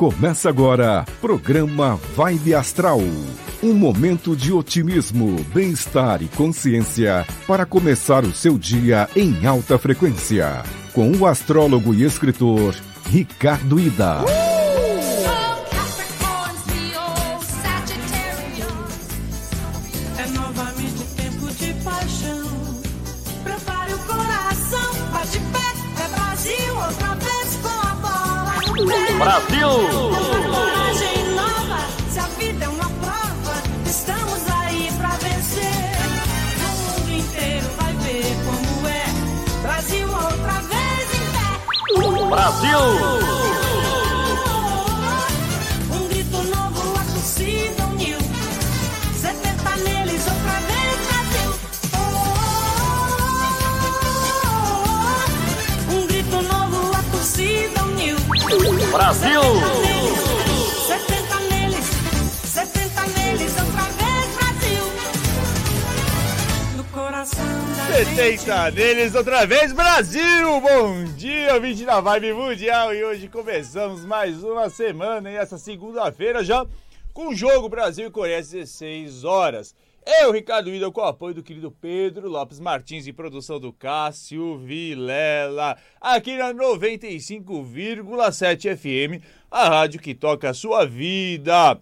Começa agora, programa Vibe Astral. Um momento de otimismo, bem-estar e consciência para começar o seu dia em alta frequência. Com o astrólogo e escritor Ricardo Ida. É Brasil! 70 neles, 70 neles, outra vez Brasil. No coração da 70 deles outra vez, Brasil! Bom dia, 20 da Vibe Mundial e hoje começamos mais uma semana e essa segunda-feira já com o jogo Brasil e Coreia às 16 horas. Eu, Ricardo Ida, com o apoio do querido Pedro Lopes Martins e produção do Cássio Vilela, aqui na 95,7 FM, a rádio que toca a sua vida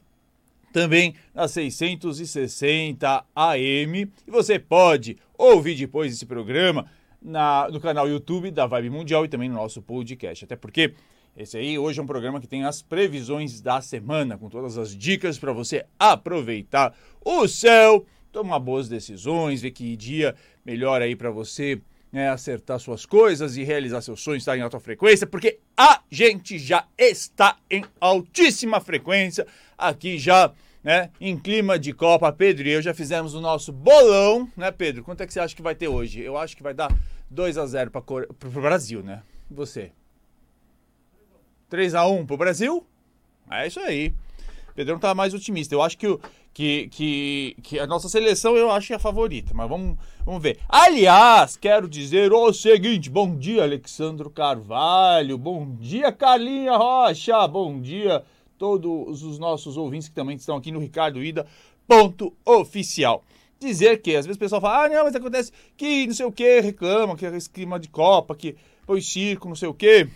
também na 660 AM. E você pode ouvir depois esse programa na, no canal YouTube da Vibe Mundial e também no nosso podcast. Até porque esse aí hoje é um programa que tem as previsões da semana, com todas as dicas para você aproveitar o céu, tomar boas decisões, ver que dia melhor aí para você né, acertar suas coisas e realizar seus sonhos, estar em alta frequência, porque a gente já está em altíssima frequência aqui já, né, em clima de Copa. Pedro e eu já fizemos o nosso bolão, né, Pedro? Quanto é que você acha que vai ter hoje? Eu acho que vai dar 2 a 0 para o Brasil, né? Você? 3 a 1 pro Brasil? É isso aí. Pedrão tá mais otimista. Eu acho que, o, que, que, que a nossa seleção eu acho é a favorita, mas vamos, vamos ver. Aliás, quero dizer o seguinte: bom dia, Alexandro Carvalho, bom dia, Carlinha Rocha, bom dia, todos os nossos ouvintes que também estão aqui no Ricardo Ida. Ponto oficial. Dizer que às vezes o pessoal fala, ah, não, mas acontece que não sei o que, reclama, que é esse clima de Copa, que foi circo, não sei o que.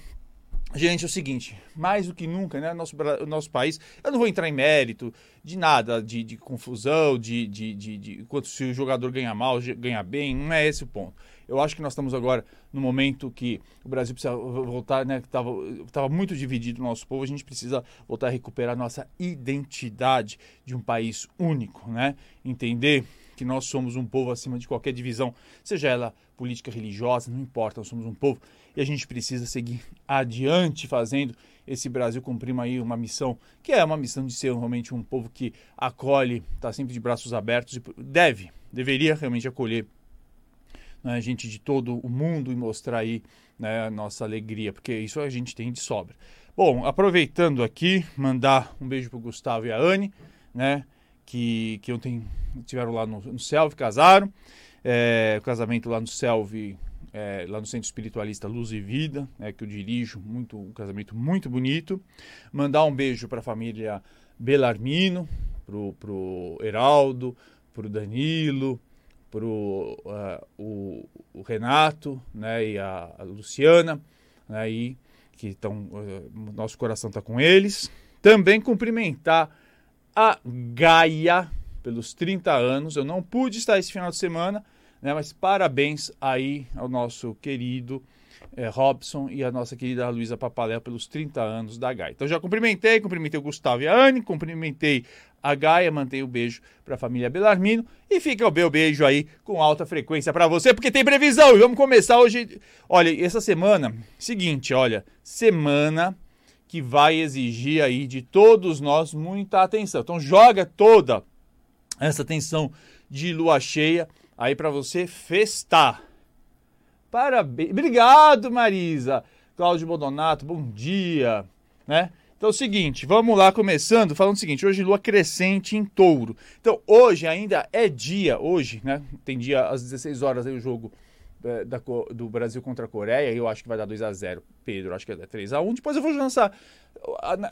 Gente, é o seguinte, mais do que nunca, né, nosso, nosso país, eu não vou entrar em mérito de nada, de, de confusão, de, de, de, de quanto se o jogador ganha mal, ganha bem, não é esse o ponto. Eu acho que nós estamos agora no momento que o Brasil precisa voltar, né, que estava tava muito dividido o nosso povo, a gente precisa voltar a recuperar a nossa identidade de um país único, né, entender que nós somos um povo acima de qualquer divisão, seja ela política, religiosa, não importa, nós somos um povo e a gente precisa seguir adiante fazendo esse Brasil cumprir aí uma missão, que é uma missão de ser realmente um povo que acolhe, está sempre de braços abertos e deve, deveria realmente acolher né, gente de todo o mundo e mostrar aí né, a nossa alegria, porque isso a gente tem de sobra. Bom, aproveitando aqui, mandar um beijo pro Gustavo e a Anne, né, que, que ontem estiveram lá no, no Selvi, casaram, é, o casamento lá no Selvi, é, lá no Centro Espiritualista Luz e Vida, né, que eu dirijo, muito, um casamento muito bonito. Mandar um beijo para a família Belarmino, pro, pro Heraldo, pro Danilo, pro uh, o, o Renato, né, e a, a Luciana, né, e que estão, uh, nosso coração está com eles. Também cumprimentar a Gaia pelos 30 anos. Eu não pude estar esse final de semana, né, mas parabéns aí ao nosso querido eh, Robson e a nossa querida Luísa Papaléu pelos 30 anos da Gaia. Então já cumprimentei, cumprimentei o Gustavo e a Anne, cumprimentei a Gaia, mantei o beijo para a família Belarmino e fica o meu beijo aí com alta frequência para você, porque tem previsão. E vamos começar hoje. Olha, essa semana, seguinte, olha, semana que vai exigir aí de todos nós muita atenção. Então joga toda essa atenção de lua cheia aí para você festar. Parabéns. Obrigado, Marisa. Cláudio Bodonato, bom dia, né? Então é o seguinte, vamos lá começando falando o seguinte, hoje lua crescente em touro. Então hoje ainda é dia, hoje, né? Tem dia às 16 horas aí o jogo eh, da do Brasil contra a Coreia, eu acho que vai dar 2 a 0 Pedro, acho que é 3 a 1 Depois eu vou lançar.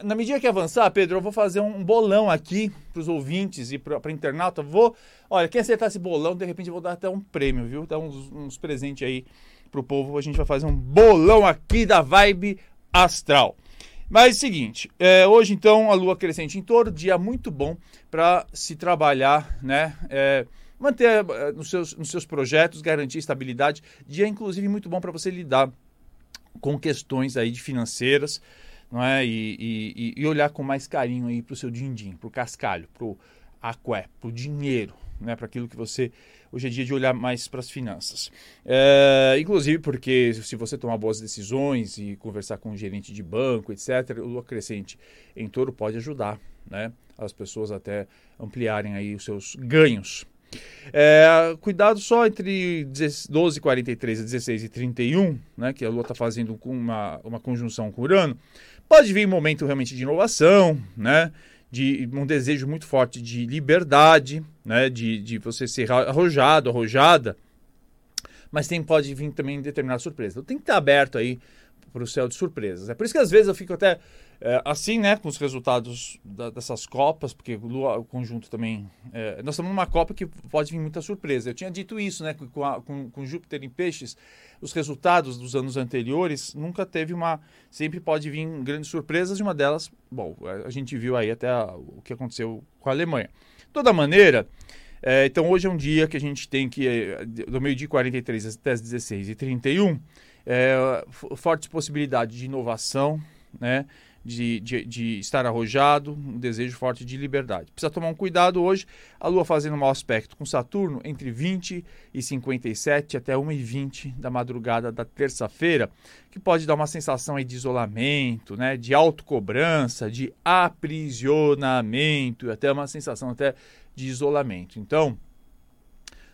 Na, medida que avançar, Pedro, eu vou fazer um bolão aqui para os ouvintes e para a internauta. Vou. Olha, quem acertar esse bolão, de repente eu vou dar até um prêmio, viu? Dar uns, uns presentes aí pro povo. A gente vai fazer um bolão aqui da Vibe Astral. Mas é o seguinte, é, hoje então a lua crescente em touro, dia muito bom para se trabalhar, né? É, manter eh, nos seus, nos seus projetos, garantir estabilidade. Dia inclusive muito bom para você lidar com questões aí de financeiras, não é? E, e- e olhar com mais carinho aí para o seu din-din, para o cascalho, para o aqué, para o dinheiro, né? Para aquilo que você hoje é dia de olhar mais para as finanças. É, inclusive porque se você tomar boas decisões e conversar com um gerente de banco, etc., o lua crescente em touro pode ajudar, né? As pessoas até ampliarem aí os seus ganhos. É, cuidado só entre 12 43 a 16 e 31, né, que a Lua está fazendo uma, uma conjunção com Urano, pode vir um momento realmente de inovação, né, de um desejo muito forte de liberdade, né, de, de você ser arrojado, arrojada, mas tem, pode vir também determinada surpresa. Então tem que estar aberto aí para o céu de surpresas. É por isso que às vezes eu fico até é, assim, né, com os resultados da- dessas Copas, porque o conjunto também. é, nós estamos numa Copa que pode vir muita surpresa. Eu tinha dito isso, né, com, a- com, com Júpiter em Peixes, os resultados dos anos anteriores nunca teve uma. Sempre pode vir grandes surpresas, e uma delas, bom, a- gente viu aí até a- o que aconteceu com a Alemanha. De toda maneira. é, então hoje é um dia que a gente tem que, é, do meio-dia e 43 até as 16 e 31, é, f- fortes possibilidades de inovação, né? De, de, de estar arrojado, um desejo forte de liberdade. Precisa tomar um cuidado hoje, a Lua fazendo um mau aspecto com Saturno entre 20 e 57 até 1 e 20 da madrugada da terça-feira, que pode dar uma sensação de isolamento, né, de autocobrança, de aprisionamento, até uma sensação até de isolamento. Então,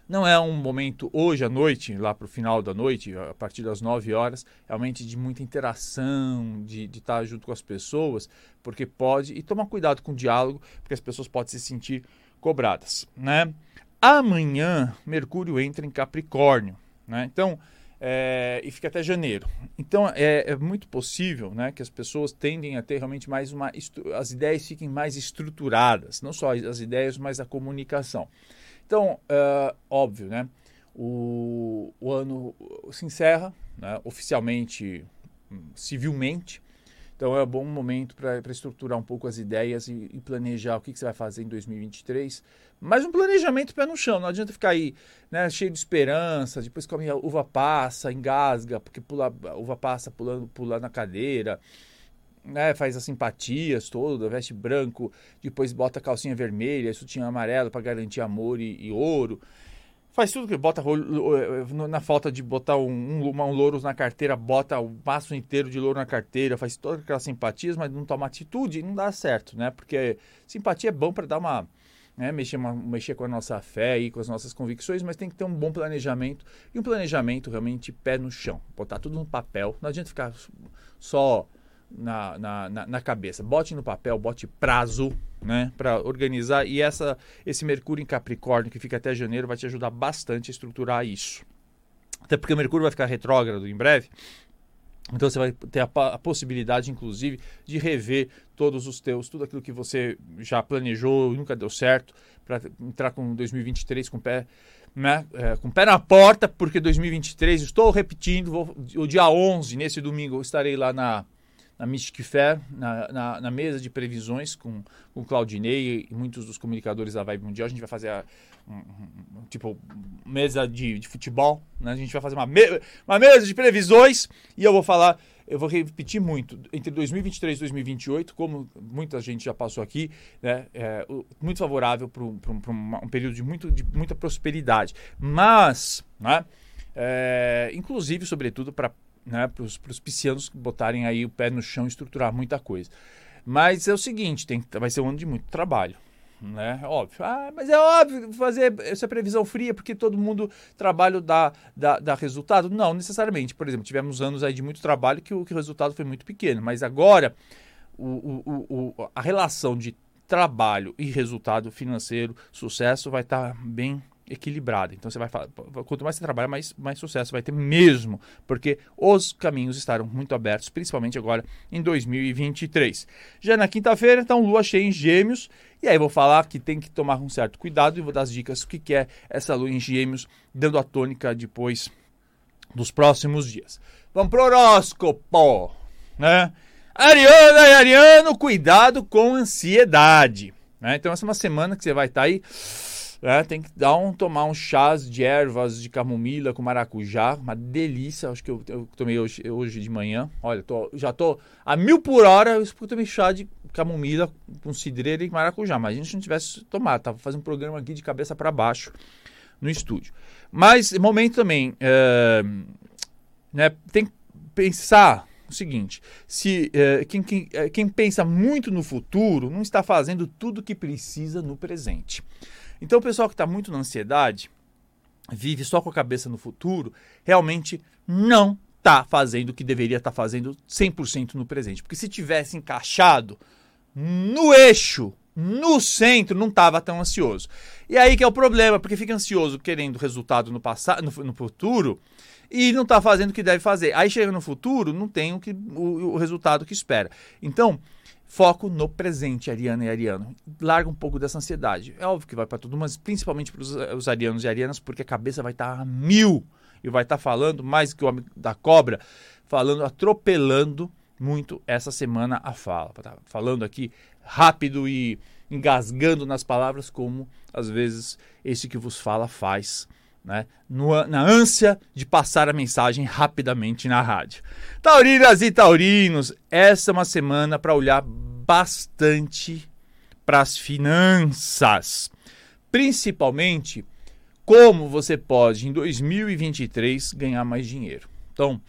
não é um momento hoje à noite, lá para o final da noite, a partir das 9 horas, realmente de muita interação, de, estar junto com as pessoas, porque pode, e tomar cuidado com o diálogo, porque as pessoas podem se sentir cobradas. Né? Amanhã, Mercúrio entra em Capricórnio, né? então, é, e fica até janeiro. Então, é, é muito possível né, que as pessoas tendem a ter realmente mais uma. As ideias fiquem mais estruturadas, não só as ideias, mas a comunicação. Então, é, óbvio, né? O, o ano se encerra, né, oficialmente, hum, civilmente. Então, é um bom momento para estruturar um pouco as ideias e, e planejar o que, que você vai fazer em 2023. Mas um planejamento pé no chão. Não adianta ficar aí né, cheio de esperança, depois come a uva passa, engasga, porque pula, uva passa pulando, pula na cadeira né, faz as simpatias toda, veste branco, depois bota calcinha vermelha, sutiã amarelo para garantir amor e, e ouro. Faz tudo que bota rolo- no- na falta de botar um, um, um louro na carteira, bota o maço inteiro de louro na carteira, faz todas aquelas simpatias, mas não toma atitude, não dá certo, né? Porque simpatia é bom para dar uma, né, mexer, uma- mexer com a nossa fé e com as nossas convicções, mas tem que ter um bom planejamento e um planejamento realmente pé no chão, botar tudo no papel. Não adianta ficar só na, na, na, na cabeça. Bote no papel, bote prazo, né, para organizar. E essa, esse Mercúrio em Capricórnio, que fica até janeiro, vai te ajudar bastante a estruturar isso. Até porque o Mercúrio vai ficar retrógrado em breve. Então você vai ter a, a possibilidade, inclusive, de rever todos os teus, tudo aquilo que você já planejou e nunca deu certo, para entrar com 2023 com o pé, né, é, com pé na porta, porque 2023, estou repetindo, vou- o dia 11, nesse domingo, eu estarei lá na, na Mystic Fair, na, na, na mesa de previsões com, o Claudinei e muitos dos comunicadores da Vibe Mundial. A gente vai fazer a, um, um- tipo mesa de, de futebol, né? A gente vai fazer uma, me- uma mesa de previsões e eu vou falar, eu vou repetir muito, entre 2023 e 2028, como muita gente já passou aqui, né? É, muito favorável para um período de, muito, de muita prosperidade. Mas, né? É, inclusive, sobretudo, para né, os piscianos botarem aí o pé no chão e estruturar muita coisa. Mas é o seguinte, tem, vai ser um ano de muito trabalho. Né? Óbvio. Ah, mas é óbvio fazer essa previsão fria porque todo mundo trabalho dá, dá, dá resultado? Não, necessariamente. Por exemplo, tivemos anos aí de muito trabalho que o, que o resultado foi muito pequeno. Mas agora o, o, o, a relação de trabalho e resultado financeiro, sucesso, vai estar bem equilibrada. Então você vai quanto mais você trabalha, mais, mais sucesso vai ter mesmo, porque os caminhos estarão muito abertos, principalmente agora em 2023. Já na quinta-feira, então, lua cheia em Gêmeos, e aí vou falar que tem que tomar um certo cuidado e vou dar as dicas do que, que é essa lua em Gêmeos, dando a tônica depois dos próximos dias. Vamos pro horóscopo, né? Ariana e Ariano, cuidado com ansiedade. Né? Então, essa é uma semana que você vai estar tá aí é, tem que dar um, tomar um chás de ervas de camomila com maracujá, uma delícia. Acho que eu, eu tomei hoje, hoje de manhã. Olha, tô, já tô a mil por hora. Eu tomei chá de camomila com cidreira e maracujá. Mas a gente não tivesse tomado, tava fazendo um programa aqui de cabeça para baixo no estúdio. Mas momento também, é, né, tem que pensar o seguinte: se é, quem, quem, é, quem pensa muito no futuro não está fazendo tudo o que precisa no presente. Então, o pessoal que está muito na ansiedade, vive só com a cabeça no futuro, realmente não está fazendo o que deveria estar tá fazendo 100% no presente. Porque se tivesse encaixado no eixo, no centro, não estava tão ansioso. E aí que é o problema, porque fica ansioso querendo resultado no passado, no, no futuro, e não está fazendo o que deve fazer. Aí chega no futuro, não tem o, que, o, o resultado que espera. Então, Foco no presente, Ariana e Ariano. Larga um pouco dessa ansiedade. É óbvio que vai para tudo, mas principalmente para os arianos e arianas, porque a cabeça vai estar tá a mil e vai estar tá falando mais que o homem da cobra, falando, atropelando muito essa semana a fala. Tá falando aqui rápido e engasgando nas palavras, como às vezes esse que vos fala faz né? No, na ânsia de passar a mensagem rapidamente na rádio. Taurinas e taurinos, essa é uma semana para olhar bastante para as finanças, principalmente como você pode em 2023 ganhar mais dinheiro. Então,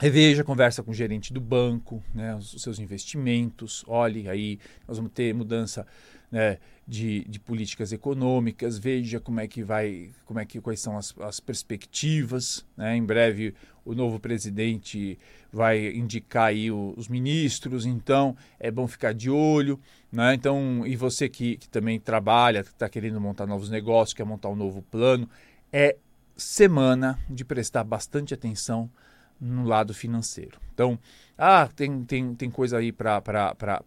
reveja, conversa com o gerente do banco, né, os seus investimentos, olhe aí, nós vamos ter mudança né, de, de, políticas econômicas, veja como é que vai, como é que quais são as, as perspectivas. Né? Em breve o novo presidente vai indicar aí o, os ministros, então é bom ficar de olho. Né? Então, e você que, que também trabalha, está querendo montar novos negócios, quer montar um novo plano, é semana de prestar bastante atenção no lado financeiro. Então, ah, tem, tem, tem coisa aí para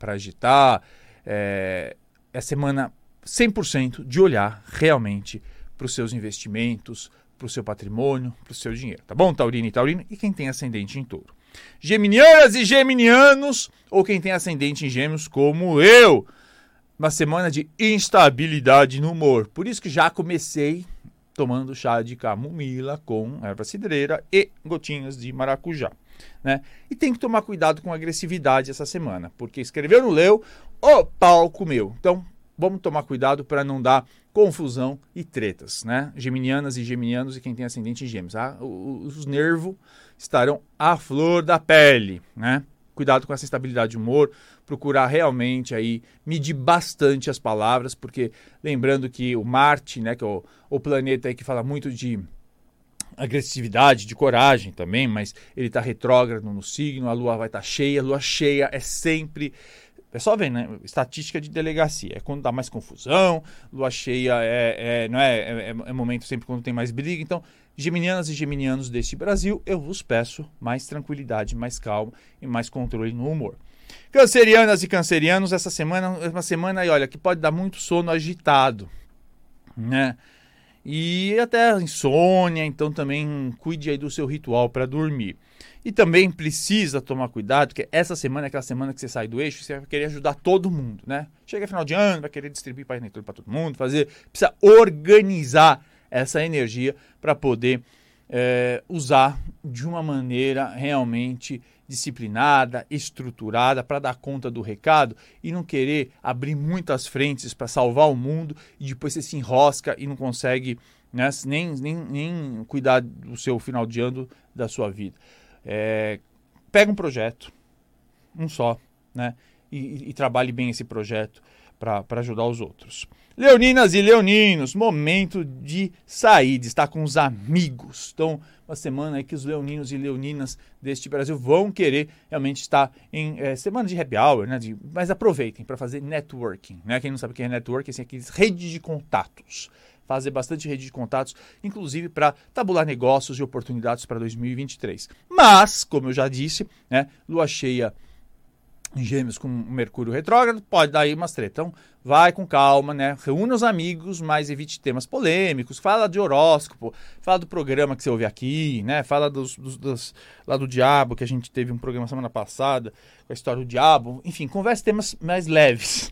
agitar. É, é semana 100% de olhar realmente para os seus investimentos, para o seu patrimônio, para o seu dinheiro. Tá bom, Taurino e Taurino? E quem tem ascendente em touro. Geminianas e geminianos, ou quem tem ascendente em gêmeos, como eu. Uma semana de instabilidade no humor. Por isso que já comecei tomando chá de camomila com erva cidreira e gotinhas de maracujá. Né? E tem que tomar cuidado com agressividade essa semana, porque escreveu no leu, o pau comeu. Então, vamos tomar cuidado para não dar confusão e tretas, né? Geminianas e geminianos e quem tem ascendente em gêmeos. Ah, os nervos estarão à flor da pele, né? Cuidado com essa estabilidade de humor, procurar realmente aí medir bastante as palavras, porque lembrando que o Marte, né, que é o, o planeta aí que fala muito de agressividade, de coragem também, mas ele está retrógrado no signo, a lua vai estar tá cheia, a lua cheia é sempre. É só ver, né? Estatística de delegacia. É quando dá mais confusão, lua cheia é, é não é, é, é momento sempre quando tem mais briga. Então, geminianas e geminianos deste Brasil, eu vos peço mais tranquilidade, mais calma e mais controle no humor. Cancerianas e cancerianos, essa semana é uma semana aí, olha, que pode dar muito sono agitado, né? E até insônia, então também cuide aí do seu ritual para dormir. E também precisa tomar cuidado, porque essa semana é aquela semana que você sai do eixo, você vai querer ajudar todo mundo, né? Chega final de ano, vai querer distribuir para todo mundo, fazer, precisa organizar essa energia para poder é, usar de uma maneira realmente disciplinada, estruturada, para dar conta do recado e não querer abrir muitas frentes para salvar o mundo e depois você se enrosca e não consegue né, nem, nem, nem cuidar do seu final de ano da sua vida. É, pega um projeto, um só, né, e, e trabalhe bem esse projeto para ajudar os outros. Leoninas e leoninos, momento de sair, de estar com os amigos. Então, uma semana aí que os leoninos e leoninas deste Brasil vão querer realmente estar em é, semana de happy hour, né? De, mas aproveitem para fazer networking, né? Quem não sabe o que é networking, assim, aqueles rede de contatos. fazer bastante rede de contatos, inclusive para tabular negócios e oportunidades para 2023. Mas, como eu já disse, né, lua cheia em Gêmeos com Mercúrio retrógrado, pode dar aí umas treta. Então, vai com calma, né? Reúna os amigos, mas evite temas polêmicos. Fala de horóscopo, fala do programa que você ouve aqui, né? Fala dos, dos, dos, lá do diabo, que a gente teve um programa semana passada, com a história do diabo. Enfim, converse temas mais leves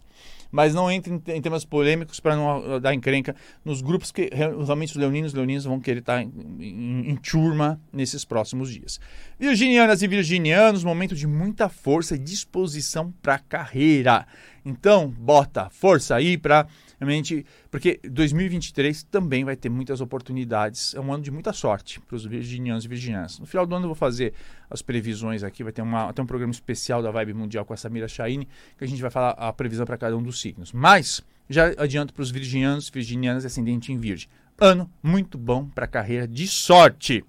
mas não entre em, em temas polêmicos para não dar encrenca nos grupos que realmente os leoninos e leoninos vão querer estar em, em, em turma nesses próximos dias. Virginianas e virginianos, momento de muita força e disposição para a carreira. Então, bota força aí para realmente, porque 2023 também vai ter muitas oportunidades. É um ano de muita sorte para os virginianos e virginianas. No final do ano eu vou fazer as previsões aqui, vai ter, uma, ter um programa especial da Vibe Mundial com a Samira Shaine, que a gente vai falar a previsão para cada um dos signos. Mas já adianto para os virginianos, virginianas ascendente em virgem. Ano muito bom para a carreira de sorte.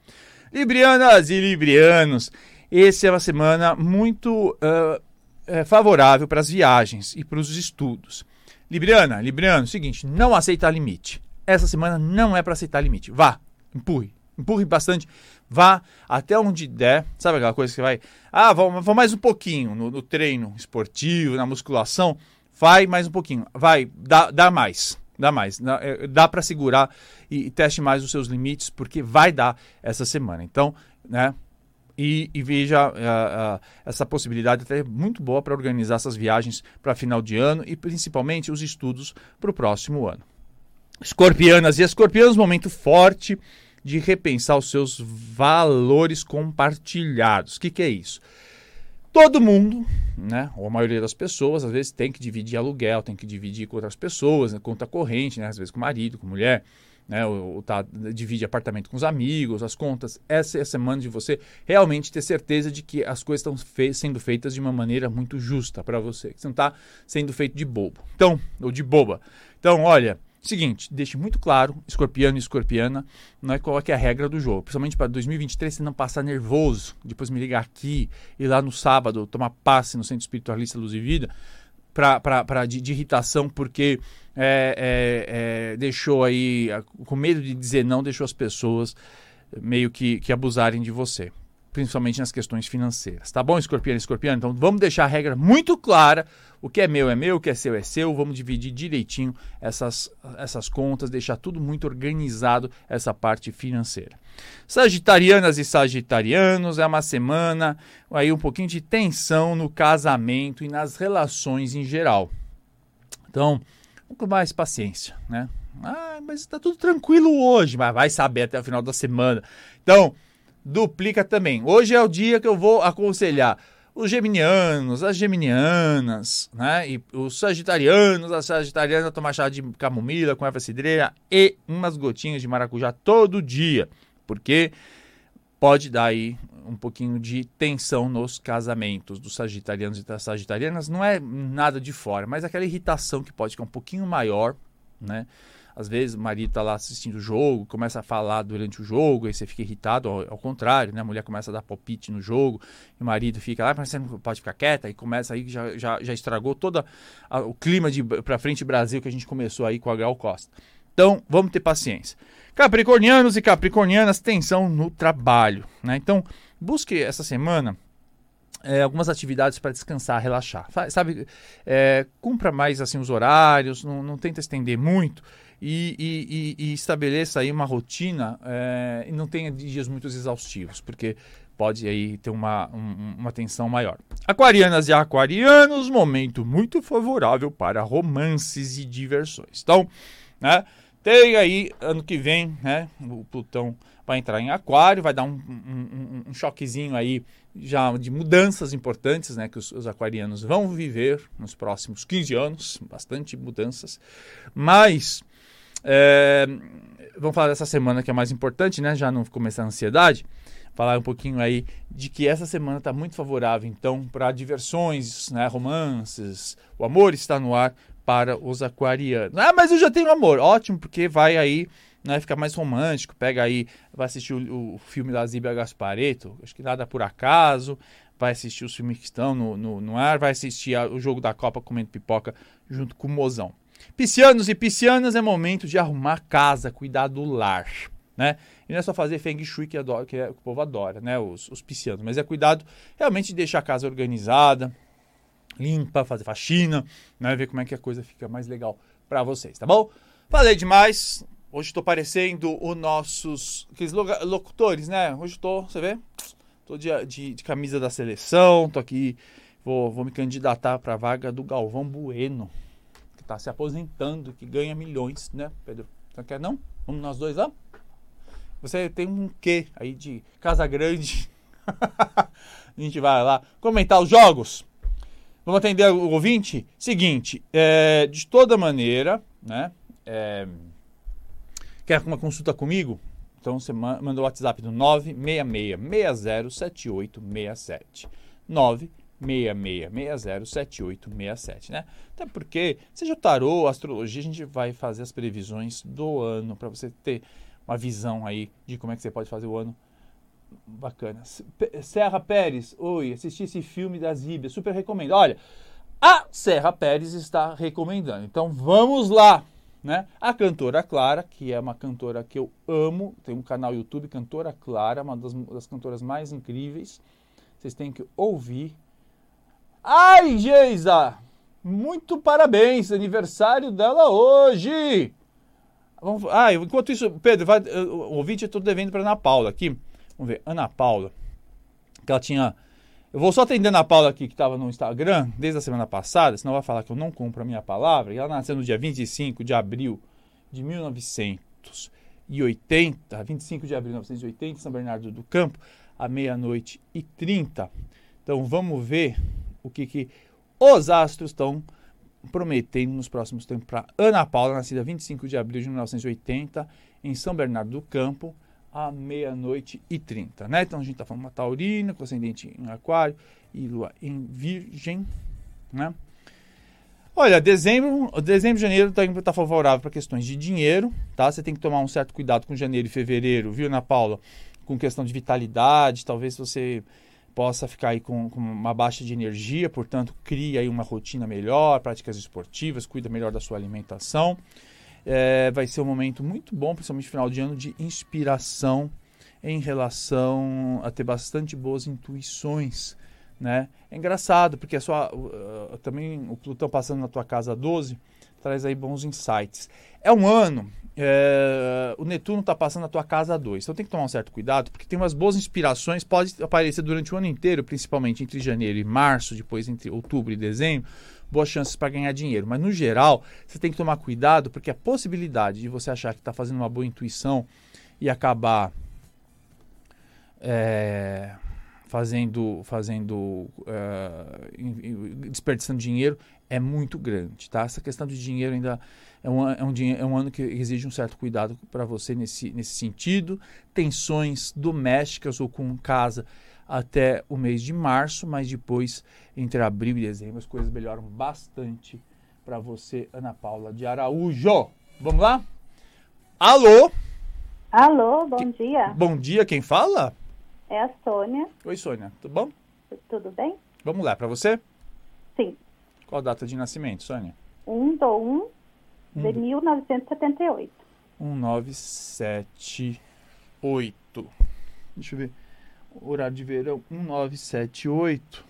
Librianas e librianos, essa é uma semana muito uh, é, favorável para as viagens e para os estudos. Libriana, Libriano, seguinte, não aceita limite. Essa semana não é para aceitar limite. Vá, empurre, empurre bastante, vá até onde der. Sabe aquela coisa que vai, ah, vou, vou mais um pouquinho no, no, treino esportivo, na musculação, vai mais um pouquinho, vai, dá, dá mais, dá mais, dá, é, para segurar e, e teste mais os seus limites, porque vai dar essa semana. Então, né, e, e veja uh, uh, essa possibilidade até muito boa para organizar essas viagens para final de ano e principalmente os estudos para o próximo ano. Escorpianas e escorpianos, momento forte de repensar os seus valores compartilhados. O que, que é isso? Todo mundo, né, ou a maioria das pessoas, às vezes tem que dividir aluguel, tem que dividir com outras pessoas, né, conta corrente, né, às vezes com marido, com mulher né, ou, tá, divide apartamento com os amigos, as contas. Essa é a semana de você realmente ter certeza de que as coisas estão fe sendo feitas de uma maneira muito justa para você, que você não está sendo feito de bobo. Então, ou de boba. Então, olha, seguinte, deixe muito claro, escorpiano e escorpiana, não é qual é, é a regra do jogo. Principalmente para 2023, você não passar nervoso, depois me ligar aqui, ir lá no sábado, tomar passe no Centro Espiritualista Luz e Vida, pra, pra, pra de, de irritação, porque é, é, é, deixou aí, com medo de dizer não, deixou as pessoas meio que, que abusarem de você, principalmente nas questões financeiras. Tá bom, escorpião escorpião? Então vamos deixar a regra muito clara. O que é meu é meu, o que é seu é seu. Vamos dividir direitinho essas, essas contas, deixar tudo muito organizado, essa parte financeira. Sagitarianas e sagitarianos, é uma semana aí um pouquinho de tensão no casamento e nas relações em geral. Então, com mais paciência, né? Ah, mas está tudo tranquilo hoje, mas vai saber até o final da semana. Então, duplica também. Hoje é o dia que eu vou aconselhar os geminianos, as geminianas, né? E os sagitarianos, as sagitarianas tomar chá de camomila com erva cidreira e umas gotinhas de maracujá todo dia, porque pode dar aí um pouquinho de tensão nos casamentos dos sagitarianos e das sagitarianas. Não é nada de fora, mas aquela irritação que pode ficar um pouquinho maior, né? Às vezes o marido está lá assistindo o jogo, começa a falar durante o jogo, aí você fica irritado, ao, ao, contrário, né? A mulher começa a dar palpite no jogo, e o marido fica lá, mas você não pode ficar quieta, e começa aí, já, já, já estragou todo o clima de para frente Brasil que a gente começou aí com a Gal Costa. Então, vamos ter paciência. Capricornianos e capricornianas, tensão no trabalho, né? Então, busque essa semana é, algumas atividades para descansar, relaxar. Sabe, é, cumpra mais assim os horários, não, não tenta estender muito e, e, e, estabeleça aí uma rotina é, e não tenha dias muito exaustivos, porque pode aí ter uma, um, uma tensão maior. Aquarianas e aquarianos, momento muito favorável para romances e diversões. Então, né, tem aí ano que vem, né, o Plutão vai entrar em aquário, vai dar um, um, um, choquezinho aí já de mudanças importantes, né, que os, os, aquarianos vão viver nos próximos 15 anos, bastante mudanças, mas é, vamos falar dessa semana que é mais importante, né, já não começar a ansiedade, falar um pouquinho aí de que essa semana está muito favorável, então, para diversões, né, romances, o amor está no ar para os aquarianos. Ah, mas eu já tenho amor, ótimo, porque vai aí né, ficar mais romântico, pega aí, vai assistir o, o filme da Zíbia Gaspareto, acho que nada por acaso, vai assistir os filmes que estão no, no, no ar, vai assistir a, o jogo da Copa comendo pipoca junto com o mozão. Piscianos e piscianas é momento de arrumar casa, cuidar do lar, né? E não é só fazer feng shui que, adora, que, é, que o povo adora, né? Os, os piscianos, mas é cuidado realmente de deixar a casa organizada, limpa, fazer faxina, né? Ver como é que a coisa fica mais legal para vocês, tá bom? Falei demais. Hoje estou parecendo os nossos aqueles locutores, né? Hoje estou, você vê? Tô de, de, de camisa da seleção, tô aqui, vou, vou me candidatar para a vaga do Galvão Bueno, está se aposentando, que ganha milhões, né, Pedro? Não quer não? Vamos nós dois lá? Você tem um quê aí de Casa Grande? a gente vai lá comentar os jogos. Vamos atender o ouvinte? Seguinte, é, de toda maneira, né? é, quer uma consulta comigo? Então você ma- manda o WhatsApp do 966607867. 966607867, né? Até porque, seja o tarô, astrologia, a gente vai fazer as previsões do ano para você ter uma visão aí de como é que você pode fazer o ano bacana. Serra Pérez, oi, assisti esse filme das Íbias, super recomendo. Olha, a Serra Pérez está recomendando. Então vamos lá, né? A cantora Clara, que é uma cantora que eu amo, tem um canal YouTube, Cantora Clara, uma das, das cantoras mais incríveis. Vocês têm que ouvir. Ai, Geisa! Muito parabéns, aniversário dela hoje! Ah, enquanto isso, Pedro, vai, o ouvinte eu estou devendo para Ana Paula aqui. Vamos ver, Ana Paula, que ela tinha. Eu vou só atender a Ana Paula aqui, que estava no Instagram desde a semana passada, senão vai falar que eu não cumpro a minha palavra. E ela nasceu no dia 25 de abril de 1980, 25 de abril de 1980, em São Bernardo do Campo, à meia-noite e 30. Então vamos ver o que, que os astros estão prometendo nos próximos tempos para Ana Paula, nascida 25 de abril de 1980, em São Bernardo do Campo, à meia-noite e 30, né? Então a gente está falando uma taurina, com ascendente em aquário e lua em virgem, né? Olha, dezembro, dezembro janeiro está tá favorável para questões de dinheiro, tá? Você tem que tomar um certo cuidado com janeiro e fevereiro, viu, Ana Paula? Com questão de vitalidade, talvez você possa ficar aí com, com uma baixa de energia, portanto, cria aí uma rotina melhor, práticas esportivas, cuida melhor da sua alimentação. É, vai ser um momento muito bom, principalmente final de ano, de inspiração em relação a ter bastante boas intuições, né? É engraçado, porque a sua, uh, também o Plutão passando na tua casa 12 traz aí bons insights. É um ano, é, o Netuno está passando na tua casa 2, então tem que tomar um certo cuidado, porque tem umas boas inspirações, pode aparecer durante o ano inteiro, principalmente entre janeiro e março, depois entre outubro e dezembro, boas chances para ganhar dinheiro. Mas no geral, você tem que tomar cuidado, porque a possibilidade de você achar que está fazendo uma boa intuição e acabar é, fazendo, fazendo em- desperdiçando dinheiro é muito grande, tá? Essa questão de dinheiro ainda é um, é um, é um ano que exige um certo cuidado para você nesse, nesse sentido. Tensões domésticas ou com casa até o mês de março, mas depois, entre abril e dezembro, as coisas melhoram bastante para você, Ana Paula de Araújo. Vamos lá? Alô? Alô, bom dia. Bom dia, quem fala? É a Sônia. Oi, Sônia, tudo bom? Tu- Tudo bem? Vamos lá, para você? Sim. Qual a data de nascimento, Sônia? 1 do 1 de 1978. 1978. Deixa eu ver. Horário de verão 1978.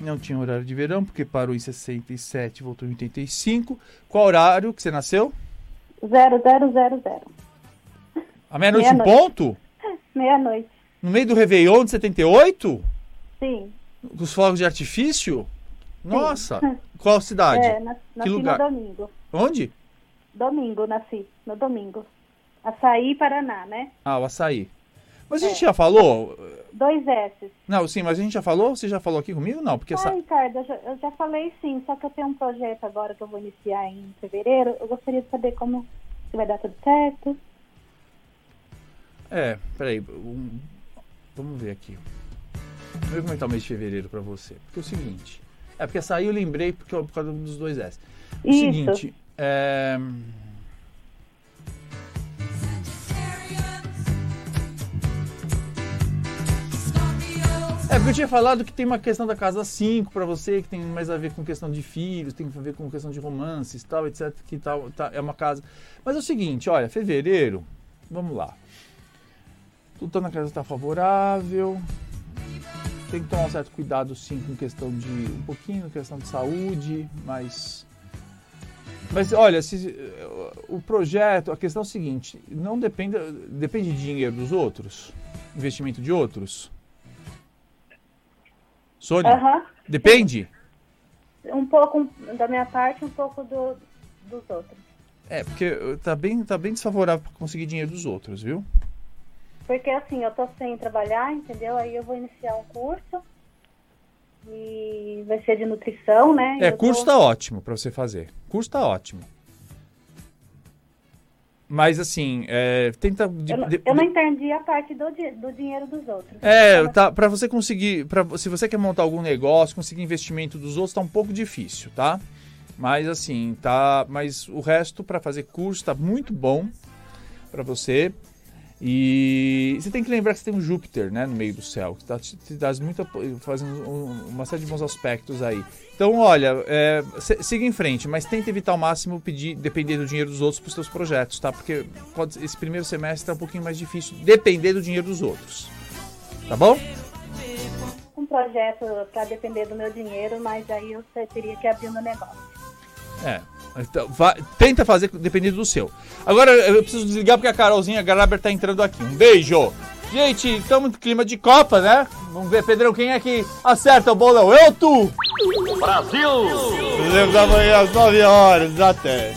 Não tinha horário de verão, porque parou em 67 voltou em 85. Qual horário que você nasceu? 0000. A meia-noite em Meia-noite. ponto? Meia-noite. No meio do Réveillon de 78? Sim. Os fogos de artifício? Nossa! Qual cidade? É, nasci lugar? no domingo. Onde? Domingo, nasci. No domingo. Açaí, Paraná, né? Ah, o açaí. Mas a gente É. já falou? Dois S. Não, sim, mas a gente já falou? Você já falou aqui comigo? Não, porque Ah, essa... Ricardo, eu já, eu já falei sim, só que eu tenho um projeto agora que eu vou iniciar em fevereiro. Eu gostaria de saber como se vai dar tudo certo. É, peraí. um- Vamos ver aqui. Eu comentar o mês de fevereiro pra você. Porque é o seguinte. É porque açaí eu lembrei porque, por causa dos dois S. O Isso. seguinte. É... É, porque eu tinha falado que tem uma questão da casa 5 pra você, que tem mais a ver com questão de filhos, tem a ver com questão de romances, tal, etc, que tal, tá, é uma casa. Mas é o seguinte, olha, fevereiro, vamos lá. Tudo tá na casa tá favorável. Tem que tomar um certo cuidado sim com questão de um pouquinho questão de saúde, mas mas olha, se, o projeto, a questão é o seguinte, não depende depende de dinheiro dos outros, investimento de outros. Sônia, depende? Um pouco da minha parte, um pouco do, dos outros. É, porque tá bem, tá bem desfavorável para conseguir dinheiro dos outros, viu? Porque assim, eu tô sem trabalhar, entendeu? Aí eu vou iniciar um curso e vai ser de nutrição, né? É, Eu curso tô- tá ótimo para você fazer. Curso tá ótimo. Mas assim, é, tenta. de- Eu, não- eu não entendi a parte do, do dinheiro dos outros. É, tá, para você conseguir, pra, se você quer montar algum negócio, conseguir investimento dos outros, tá um pouco difícil, tá? Mas assim, tá, mas o resto para fazer curso tá muito bom para você. E você tem que lembrar que você tem um Júpiter, né, no meio do céu, que tá te, te muita, fazendo um- uma série de bons aspectos aí. Então, olha, é, siga em frente, mas tenta evitar ao máximo pedir, depender do dinheiro dos outros para os seus projetos, tá? Porque pode, esse primeiro semestre tá um pouquinho mais difícil, depender do dinheiro dos outros. Tá bom? Um projeto para depender do meu dinheiro, mas aí eu te- teria que abrir meu negócio. É. Então, va- tenta fazer dependendo do seu. Agora eu preciso desligar porque a Carolzinha Graber tá entrando aqui. Um beijo! Gente, estamos no clima de Copa, né? Vamos ver, Pedrão, quem é que acerta o bolão? Eu tu? Brasil! Fizemos amanhã às 9 horas, até.